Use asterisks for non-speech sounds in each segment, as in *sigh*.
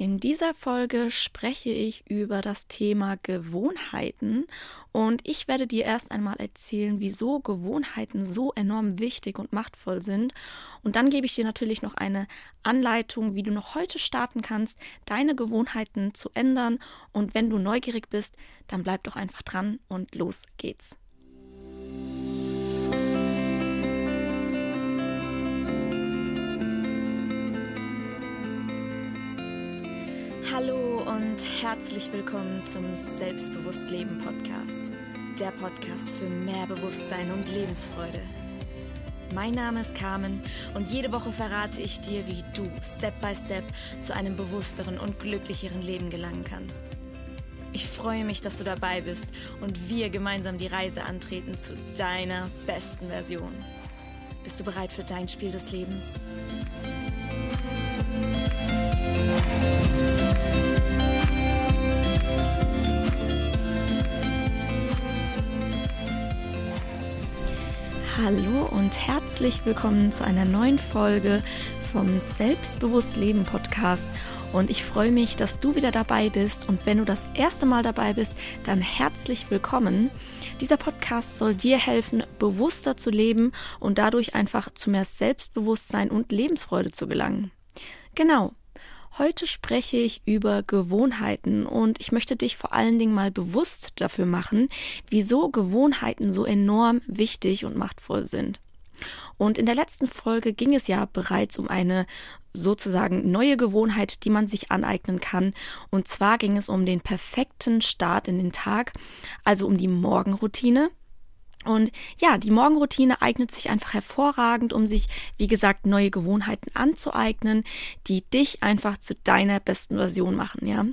In dieser Folge spreche ich über das Thema Gewohnheiten und ich werde dir erst einmal erzählen, wieso Gewohnheiten so enorm wichtig und machtvoll sind. Und dann gebe ich dir natürlich noch eine Anleitung, wie du noch heute starten kannst, deine Gewohnheiten zu ändern. Und wenn du neugierig bist, dann bleib doch einfach dran und los geht's. Und herzlich willkommen zum Selbstbewusst Leben Podcast. Der Podcast für mehr Bewusstsein und Lebensfreude. Mein Name ist Carmen und jede Woche verrate ich dir, wie du Step by Step zu einem bewussteren und glücklicheren Leben gelangen kannst. Ich freue mich, dass du dabei bist und wir gemeinsam die Reise antreten zu deiner besten Version. Bist du bereit für dein Spiel des Lebens? Hallo und herzlich willkommen zu einer neuen Folge vom Selbstbewusst Leben Podcast. Und ich freue mich, dass du wieder dabei bist. Und wenn du das erste Mal dabei bist, dann herzlich willkommen. Dieser Podcast soll dir helfen, bewusster zu leben und dadurch einfach zu mehr Selbstbewusstsein und Lebensfreude zu gelangen. Genau. Heute spreche ich über Gewohnheiten und ich möchte dich vor allen Dingen mal bewusst dafür machen, wieso Gewohnheiten so enorm wichtig und machtvoll sind. Und in der letzten Folge ging es ja bereits um eine sozusagen neue Gewohnheit, die man sich aneignen kann. Und zwar ging es um den perfekten Start in den Tag, also um die Morgenroutine. Und ja, die Morgenroutine eignet sich einfach hervorragend, um sich, wie gesagt, neue Gewohnheiten anzueignen, die dich einfach zu deiner besten Version machen, ja.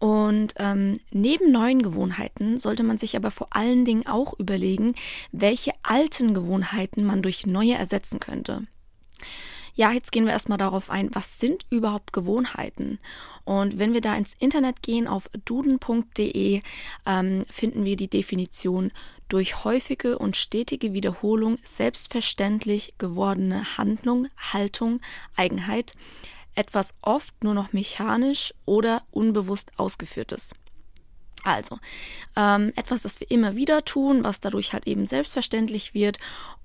Und ähm, neben neuen Gewohnheiten sollte man sich aber vor allen Dingen auch überlegen, welche alten Gewohnheiten man durch neue ersetzen könnte. Ja, jetzt gehen wir erstmal darauf ein, was sind überhaupt Gewohnheiten? Und wenn wir da ins Internet gehen auf duden.de, ähm, finden wir die Definition durch häufige und stetige Wiederholung selbstverständlich gewordene Handlung, Haltung, Eigenheit, etwas oft nur noch mechanisch oder unbewusst ausgeführtes. Also, ähm, etwas, das wir immer wieder tun, was dadurch halt eben selbstverständlich wird.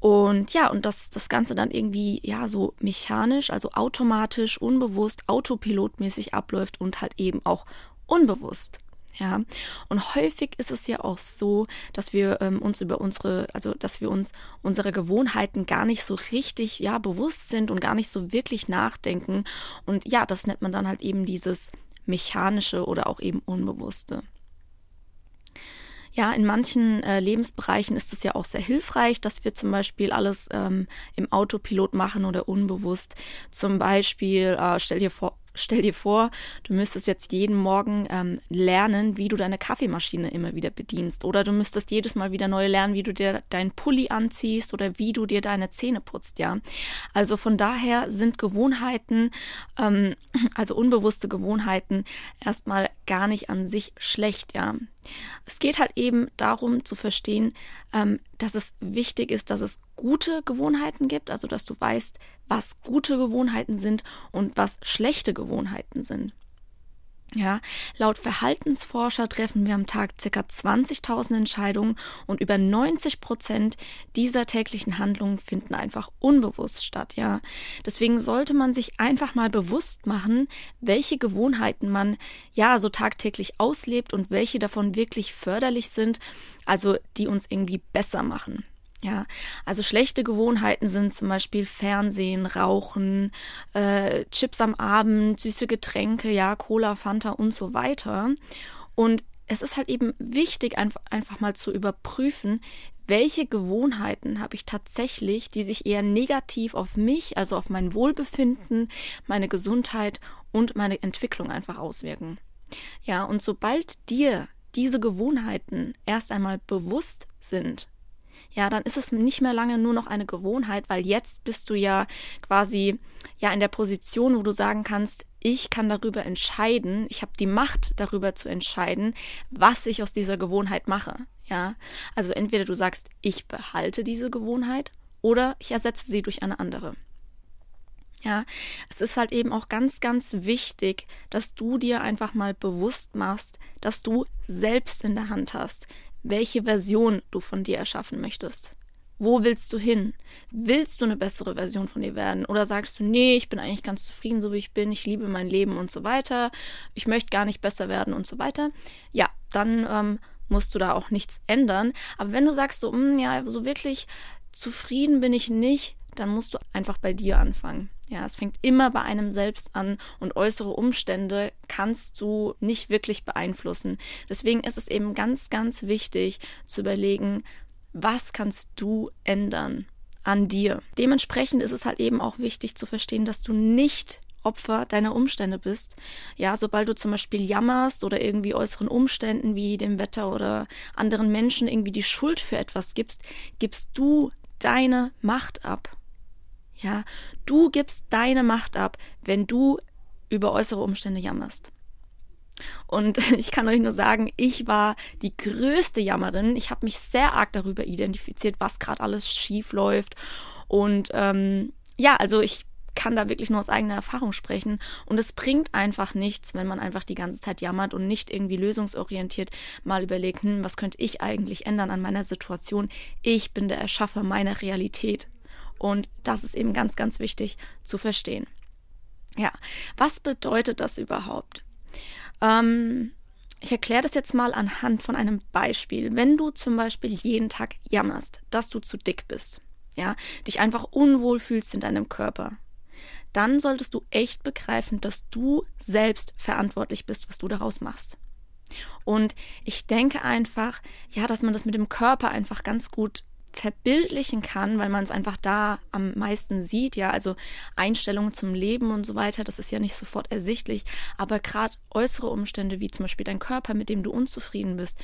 Und ja, und das, das Ganze dann irgendwie, ja, so mechanisch, also automatisch, unbewusst, autopilotmäßig abläuft und halt eben auch unbewusst. Ja, und häufig ist es ja auch so, dass wir ähm, uns über unsere, also dass wir uns unsere Gewohnheiten gar nicht so richtig, ja, bewusst sind und gar nicht so wirklich nachdenken. Und ja, das nennt man dann halt eben dieses mechanische oder auch eben unbewusste. Ja, in manchen äh, Lebensbereichen ist es ja auch sehr hilfreich, dass wir zum Beispiel alles ähm, im Autopilot machen oder unbewusst. Zum Beispiel, äh, stell dir vor, Stell dir vor, du müsstest jetzt jeden Morgen ähm, lernen, wie du deine Kaffeemaschine immer wieder bedienst. Oder du müsstest jedes Mal wieder neu lernen, wie du dir deinen Pulli anziehst oder wie du dir deine Zähne putzt, ja. Also von daher sind Gewohnheiten, ähm, *clears throat* also unbewusste Gewohnheiten, erstmal gar nicht an sich schlecht, ja. Es geht halt eben darum zu verstehen, ähm, dass es wichtig ist, dass es gute Gewohnheiten gibt, also dass du weißt, was gute Gewohnheiten sind und was schlechte Gewohnheiten sind. Ja, laut Verhaltensforscher treffen wir am Tag ca. 20.000 Entscheidungen und über 90 Prozent dieser täglichen Handlungen finden einfach unbewusst statt. Ja, deswegen sollte man sich einfach mal bewusst machen, welche Gewohnheiten man ja so tagtäglich auslebt und welche davon wirklich förderlich sind, also die uns irgendwie besser machen. Ja, also schlechte Gewohnheiten sind zum Beispiel Fernsehen, Rauchen, äh, Chips am Abend, süße Getränke, ja, Cola, Fanta und so weiter. Und es ist halt eben wichtig, einfach, einfach mal zu überprüfen, welche Gewohnheiten habe ich tatsächlich, die sich eher negativ auf mich, also auf mein Wohlbefinden, meine Gesundheit und meine Entwicklung einfach auswirken. Ja, und sobald dir diese Gewohnheiten erst einmal bewusst sind, ja, dann ist es nicht mehr lange nur noch eine Gewohnheit, weil jetzt bist du ja quasi ja in der Position, wo du sagen kannst, ich kann darüber entscheiden, ich habe die Macht darüber zu entscheiden, was ich aus dieser Gewohnheit mache. Ja, also entweder du sagst, ich behalte diese Gewohnheit oder ich ersetze sie durch eine andere. Ja, es ist halt eben auch ganz, ganz wichtig, dass du dir einfach mal bewusst machst, dass du selbst in der Hand hast, welche Version du von dir erschaffen möchtest. Wo willst du hin? Willst du eine bessere Version von dir werden? Oder sagst du, nee, ich bin eigentlich ganz zufrieden, so wie ich bin, ich liebe mein Leben und so weiter, ich möchte gar nicht besser werden und so weiter? Ja, dann ähm, musst du da auch nichts ändern. Aber wenn du sagst, so, mh, hm, ja, so wirklich zufrieden bin ich nicht, dann musst du einfach bei dir anfangen. Ja, es fängt immer bei einem selbst an und äußere Umstände kannst du nicht wirklich beeinflussen. Deswegen ist es eben ganz, ganz wichtig zu überlegen, was kannst du ändern an dir. Dementsprechend ist es halt eben auch wichtig zu verstehen, dass du nicht Opfer deiner Umstände bist. Ja, sobald du zum Beispiel jammerst oder irgendwie äußeren Umständen wie dem Wetter oder anderen Menschen irgendwie die Schuld für etwas gibst, gibst du deine Macht ab. Ja, du gibst deine Macht ab, wenn du über äußere Umstände jammerst. Und *laughs* ich kann euch nur sagen, ich war die größte Jammerin. Ich habe mich sehr arg darüber identifiziert, was gerade alles schief läuft. Und ähm, ja, also ich kann da wirklich nur aus eigener Erfahrung sprechen. Und es bringt einfach nichts, wenn man einfach die ganze Zeit jammert und nicht irgendwie lösungsorientiert mal überlegt, hm, was könnte ich eigentlich ändern an meiner Situation? Ich bin der Erschaffer meiner Realität. Und das ist eben ganz, ganz wichtig zu verstehen. Ja, was bedeutet das überhaupt? Ähm, ich erkläre das jetzt mal anhand von einem Beispiel. Wenn du zum Beispiel jeden Tag jammerst, dass du zu dick bist, ja, dich einfach unwohl fühlst in deinem Körper, dann solltest du echt begreifen, dass du selbst verantwortlich bist, was du daraus machst. Und ich denke einfach, ja, dass man das mit dem Körper einfach ganz gut verbildlichen kann, weil man es einfach da am meisten sieht, ja, also Einstellungen zum Leben und so weiter, das ist ja nicht sofort ersichtlich, aber gerade äußere Umstände, wie zum Beispiel dein Körper, mit dem du unzufrieden bist,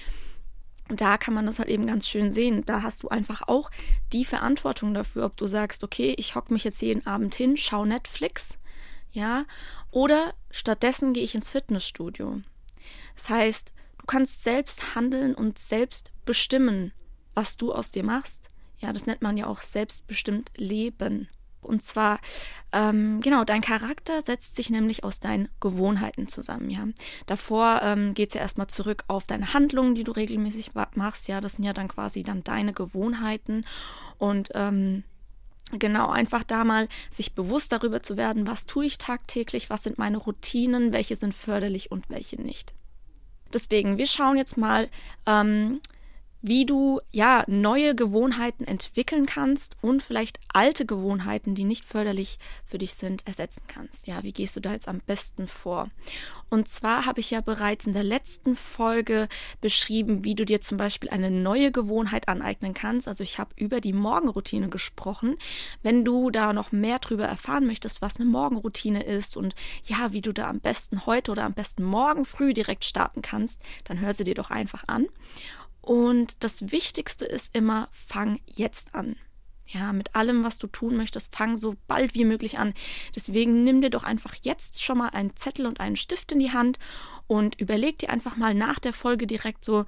da kann man das halt eben ganz schön sehen. Da hast du einfach auch die Verantwortung dafür, ob du sagst, okay, ich hocke mich jetzt jeden Abend hin, schau Netflix, ja, oder stattdessen gehe ich ins Fitnessstudio. Das heißt, du kannst selbst handeln und selbst bestimmen, was du aus dir machst. Ja, das nennt man ja auch selbstbestimmt Leben. Und zwar, ähm, genau, dein Charakter setzt sich nämlich aus deinen Gewohnheiten zusammen, ja. Davor ähm, geht es ja erstmal zurück auf deine Handlungen, die du regelmäßig machst, ja. Das sind ja dann quasi dann deine Gewohnheiten. Und ähm, genau, einfach da mal sich bewusst darüber zu werden, was tue ich tagtäglich, was sind meine Routinen, welche sind förderlich und welche nicht. Deswegen, wir schauen jetzt mal, ähm, wie du ja neue Gewohnheiten entwickeln kannst und vielleicht alte Gewohnheiten, die nicht förderlich für dich sind, ersetzen kannst. Ja, wie gehst du da jetzt am besten vor? Und zwar habe ich ja bereits in der letzten Folge beschrieben, wie du dir zum Beispiel eine neue Gewohnheit aneignen kannst. Also ich habe über die Morgenroutine gesprochen. Wenn du da noch mehr drüber erfahren möchtest, was eine Morgenroutine ist und ja, wie du da am besten heute oder am besten morgen früh direkt starten kannst, dann hör sie dir doch einfach an. Und das Wichtigste ist immer, fang jetzt an. Ja, mit allem, was du tun möchtest, fang so bald wie möglich an. Deswegen nimm dir doch einfach jetzt schon mal einen Zettel und einen Stift in die Hand und überleg dir einfach mal nach der Folge direkt so,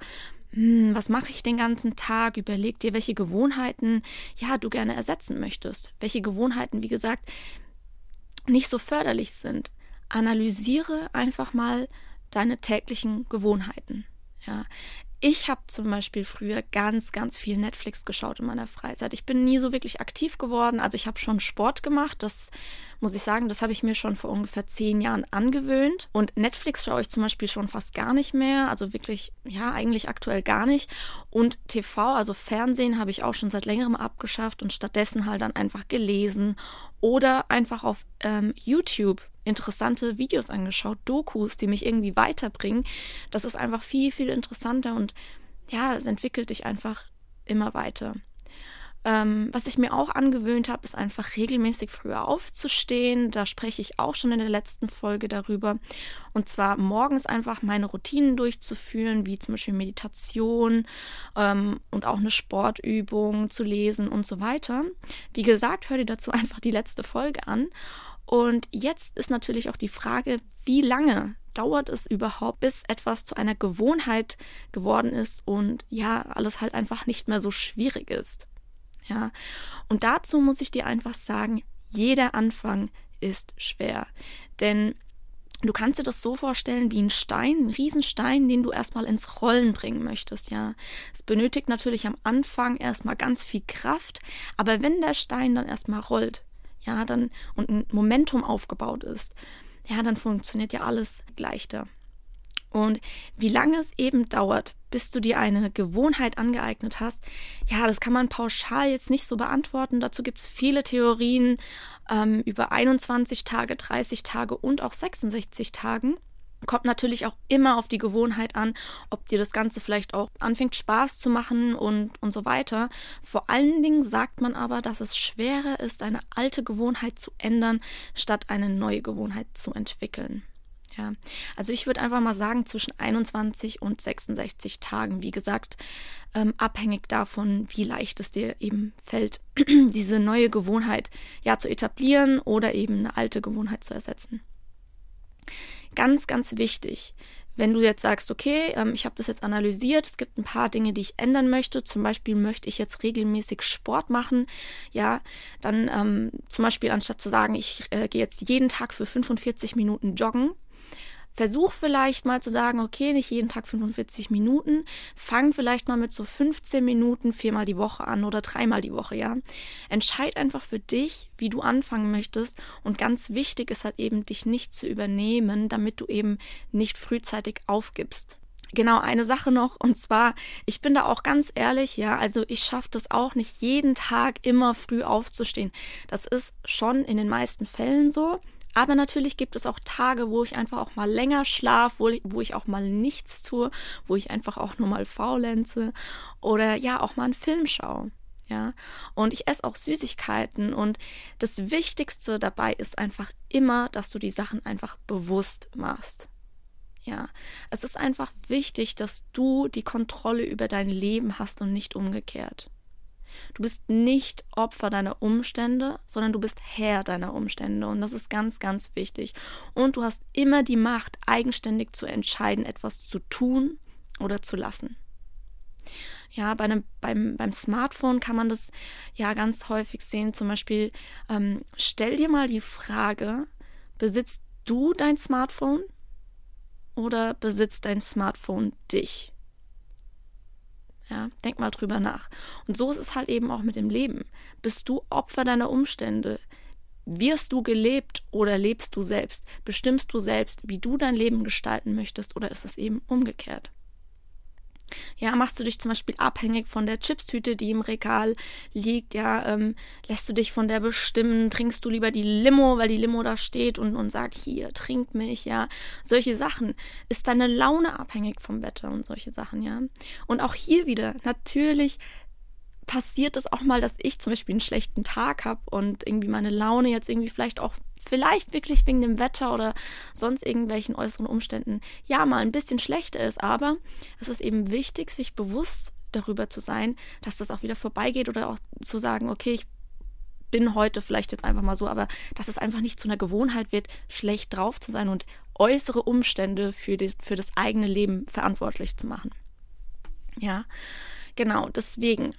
hm, was mache ich den ganzen Tag? Überleg dir, welche Gewohnheiten, ja, du gerne ersetzen möchtest. Welche Gewohnheiten, wie gesagt, nicht so förderlich sind. Analysiere einfach mal deine täglichen Gewohnheiten. Ja, ich habe zum Beispiel früher ganz, ganz viel Netflix geschaut in meiner Freizeit. Ich bin nie so wirklich aktiv geworden. Also ich habe schon Sport gemacht. Das muss ich sagen, das habe ich mir schon vor ungefähr zehn Jahren angewöhnt. Und Netflix schaue ich zum Beispiel schon fast gar nicht mehr. Also wirklich, ja, eigentlich aktuell gar nicht. Und TV, also Fernsehen, habe ich auch schon seit längerem abgeschafft und stattdessen halt dann einfach gelesen oder einfach auf ähm, YouTube interessante Videos angeschaut, Dokus, die mich irgendwie weiterbringen. Das ist einfach viel, viel interessanter und ja, es entwickelt dich einfach immer weiter. Ähm, was ich mir auch angewöhnt habe, ist einfach regelmäßig früher aufzustehen. Da spreche ich auch schon in der letzten Folge darüber. Und zwar morgens einfach meine Routinen durchzuführen, wie zum Beispiel Meditation ähm, und auch eine Sportübung zu lesen und so weiter. Wie gesagt, hör dir dazu *laughs* einfach die letzte Folge an. Und jetzt ist natürlich auch die Frage, wie lange dauert es überhaupt, bis etwas zu einer Gewohnheit geworden ist und ja, alles halt einfach nicht mehr so schwierig ist. Ja, und dazu muss ich dir einfach sagen, jeder Anfang ist schwer. Denn Du kannst dir das so vorstellen wie ein Stein, ein Riesenstein, den du erstmal ins Rollen bringen möchtest, ja. Es benötigt natürlich am Anfang erstmal ganz viel Kraft, aber wenn der Stein dann erstmal rollt, ja, dann und ein Momentum aufgebaut ist, ja, dann funktioniert ja alles leichter. Und wie lange es eben dauert, bis du dir eine Gewohnheit angeeignet hast, ja, das kann man pauschal jetzt nicht so beantworten. Dazu gibt es viele Theorien ähm, über 21 Tage, 30 Tage und auch 66 Tagen. Kommt natürlich auch immer auf die Gewohnheit an, ob dir das Ganze vielleicht auch anfängt Spaß zu machen und, und so weiter. Vor allen Dingen sagt man aber, dass es schwerer ist, eine alte Gewohnheit zu ändern, statt eine neue Gewohnheit zu entwickeln. Ja, also ich würde einfach mal sagen, zwischen 21 und 66 Tagen, wie gesagt, ähm, abhängig davon, wie leicht es dir eben fällt, *clears throat* diese neue Gewohnheit ja zu etablieren oder eben eine alte Gewohnheit zu ersetzen. Ganz, ganz wichtig, wenn du jetzt sagst, okay, ähm, ich habe das jetzt analysiert, es gibt ein paar Dinge, die ich ändern möchte. Zum Beispiel möchte ich jetzt regelmäßig Sport machen, ja, dann ähm, zum Beispiel anstatt zu sagen, ich äh, gehe jetzt jeden Tag für 45 Minuten joggen, Versuch vielleicht mal zu sagen, okay, nicht jeden Tag 45 Minuten, fang vielleicht mal mit so 15 Minuten viermal die Woche an oder dreimal die Woche, ja. Entscheid einfach für dich, wie du anfangen möchtest und ganz wichtig ist halt eben, dich nicht zu übernehmen, damit du eben nicht frühzeitig aufgibst. Genau, eine Sache noch, und zwar, ich bin da auch ganz ehrlich, ja, also ich schaffe das auch nicht jeden Tag immer früh aufzustehen. Das ist schon in den meisten Fällen so, aber natürlich gibt es auch Tage, wo ich einfach auch mal länger schlafe, wo, wo ich auch mal nichts tue, wo ich einfach auch nur mal faulenze oder ja auch mal einen Film schaue. Ja, und ich esse auch Süßigkeiten und das Wichtigste dabei ist einfach immer, dass du die Sachen einfach bewusst machst. Ja, es ist einfach wichtig, dass du die Kontrolle über dein Leben hast und nicht umgekehrt. Du bist nicht Opfer deiner Umstände, sondern du bist Herr deiner Umstände. Und das ist ganz, ganz wichtig. Und du hast immer die Macht, eigenständig zu entscheiden, etwas zu tun oder zu lassen. Ja, bei einem, beim, beim Smartphone kann man das ja ganz häufig sehen. Zum Beispiel, ähm, stell dir mal die Frage, besitzt du dein Smartphone oder besitzt dein Smartphone dich? Ja, denk mal drüber nach. Und so ist es halt eben auch mit dem Leben. Bist du Opfer deiner Umstände? Wirst du gelebt oder lebst du selbst? Bestimmst du selbst, wie du dein Leben gestalten möchtest oder ist es eben umgekehrt? Ja, machst du dich zum Beispiel abhängig von der Chipstüte, die im Regal liegt, ja, ähm, lässt du dich von der bestimmen, trinkst du lieber die Limo, weil die Limo da steht und, und sagt, hier, trink mich, ja. Solche Sachen. Ist deine Laune abhängig vom Wetter und solche Sachen, ja. Und auch hier wieder, natürlich passiert es auch mal, dass ich zum Beispiel einen schlechten Tag habe und irgendwie meine Laune jetzt irgendwie vielleicht auch vielleicht wirklich wegen dem Wetter oder sonst irgendwelchen äußeren Umständen ja mal ein bisschen schlechter ist. Aber es ist eben wichtig, sich bewusst darüber zu sein, dass das auch wieder vorbeigeht oder auch zu sagen, okay, ich bin heute vielleicht jetzt einfach mal so, aber dass es einfach nicht zu einer Gewohnheit wird, schlecht drauf zu sein und äußere Umstände für, die, für das eigene Leben verantwortlich zu machen. Ja, genau, deswegen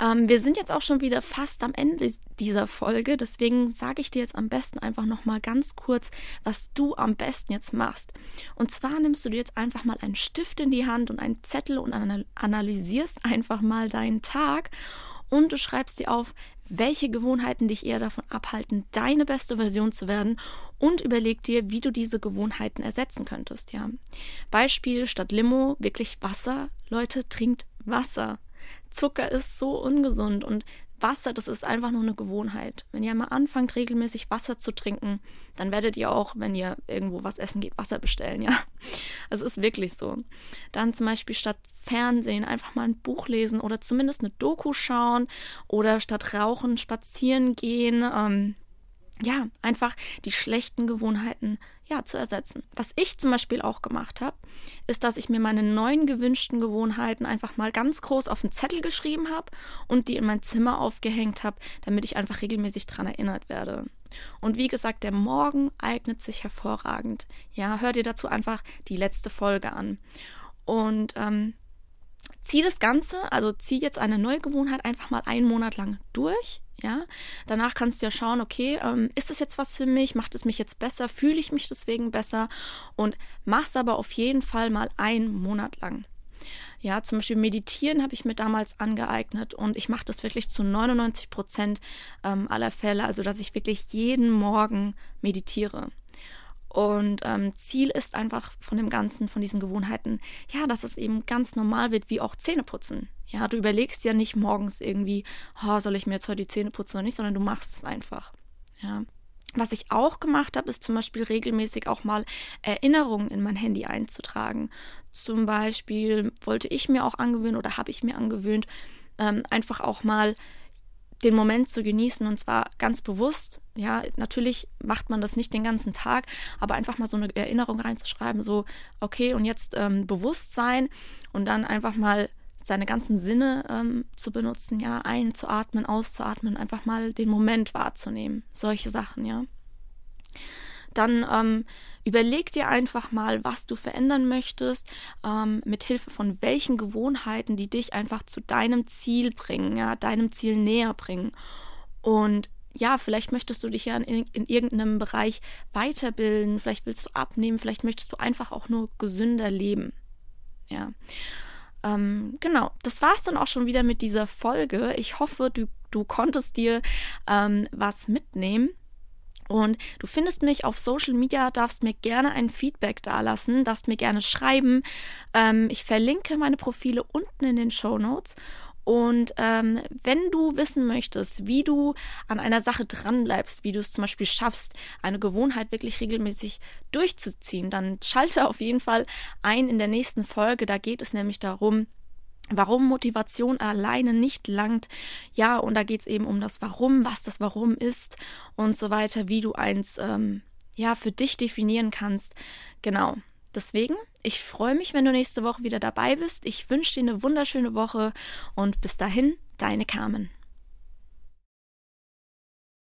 ähm, wir sind jetzt auch schon wieder fast am Ende dieser Folge, deswegen sage ich dir jetzt am besten einfach nochmal ganz kurz, was du am besten jetzt machst. Und zwar nimmst du dir jetzt einfach mal einen Stift in die Hand und einen Zettel und analysierst einfach mal deinen Tag und du schreibst dir auf, welche Gewohnheiten dich eher davon abhalten, deine beste Version zu werden und überleg dir, wie du diese Gewohnheiten ersetzen könntest, ja. Beispiel statt Limo wirklich Wasser. Leute, trinkt Wasser. Zucker ist so ungesund und Wasser, das ist einfach nur eine Gewohnheit. Wenn ihr mal anfangt, regelmäßig Wasser zu trinken, dann werdet ihr auch, wenn ihr irgendwo was essen geht, Wasser bestellen, ja. *laughs* Es ist wirklich so. Dann zum Beispiel statt Fernsehen einfach mal ein Buch lesen oder zumindest eine Doku schauen oder statt Rauchen spazieren gehen. Ähm, ja, einfach die schlechten Gewohnheiten ja zu ersetzen. Was ich zum Beispiel auch gemacht habe, ist, dass ich mir meine neuen gewünschten Gewohnheiten einfach mal ganz groß auf einen Zettel geschrieben habe und die in mein Zimmer aufgehängt habe, damit ich einfach regelmäßig daran erinnert werde. Und wie gesagt, der Morgen eignet sich hervorragend. Ja, hör dir dazu einfach die letzte Folge an. Und ähm, zieh das Ganze, also zieh jetzt eine neue Gewohnheit einfach mal einen Monat lang durch Ja, danach kannst du ja schauen, okay, ähm, ist das jetzt was für mich? Macht es mich jetzt besser? Fühle ich mich deswegen besser? Und mach's aber auf jeden Fall mal einen Monat lang. Ja, zum Beispiel Meditieren habe ich mir damals angeeignet und ich mache das wirklich zu 99 Prozent ähm, aller Fälle, also dass ich wirklich jeden Morgen meditiere. Und ähm, Ziel ist einfach von dem Ganzen, von diesen Gewohnheiten, ja, dass es eben ganz normal wird, wie auch Zähneputzen. Ja, du überlegst ja nicht morgens irgendwie, oh, soll ich mir jetzt heute die Zähne putzen oder nicht, sondern du machst es einfach. Ja. Was ich auch gemacht habe, ist zum Beispiel regelmäßig auch mal Erinnerungen in mein Handy einzutragen. Zum Beispiel wollte ich mir auch angewöhnen oder habe ich mir angewöhnt, ähm, einfach auch mal den Moment zu genießen und zwar ganz bewusst. Ja, natürlich macht man das nicht den ganzen Tag, aber einfach mal so eine Erinnerung reinzuschreiben, so, okay, und jetzt ähm, Bewusstsein und dann einfach mal seine ganzen Sinne ähm, zu benutzen, ja, einzuatmen, auszuatmen, einfach mal den Moment wahrzunehmen. Solche Sachen, ja. Dann ähm, überleg dir einfach mal, was du verändern möchtest, ähm, mit Hilfe von welchen Gewohnheiten, die dich einfach zu deinem Ziel bringen, ja, deinem Ziel näher bringen. Und ja, vielleicht möchtest du dich ja in, in, irgendeinem Bereich weiterbilden, vielleicht willst du abnehmen, vielleicht möchtest du einfach auch nur gesünder leben. Ja. Ähm, genau, das war es dann auch schon wieder mit dieser Folge. Ich hoffe, du, du konntest dir ähm, was mitnehmen. Und du findest mich auf Social Media, darfst mir gerne ein Feedback dalassen, darfst mir gerne schreiben. Ähm, ich verlinke meine Profile unten in den Show Notes. Und ähm, wenn du wissen möchtest, wie du an einer Sache dranbleibst, wie du es zum Beispiel schaffst, eine Gewohnheit wirklich regelmäßig durchzuziehen, dann schalte auf jeden Fall ein in der nächsten Folge. Da geht es nämlich darum, warum Motivation alleine nicht langt. Ja, und da geht es eben um das Warum, was das Warum ist und so weiter, wie du eins ähm, ja für dich definieren kannst. Genau. Deswegen, ich freue mich, wenn du nächste Woche wieder dabei bist. Ich wünsche dir eine wunderschöne Woche und bis dahin, deine Carmen.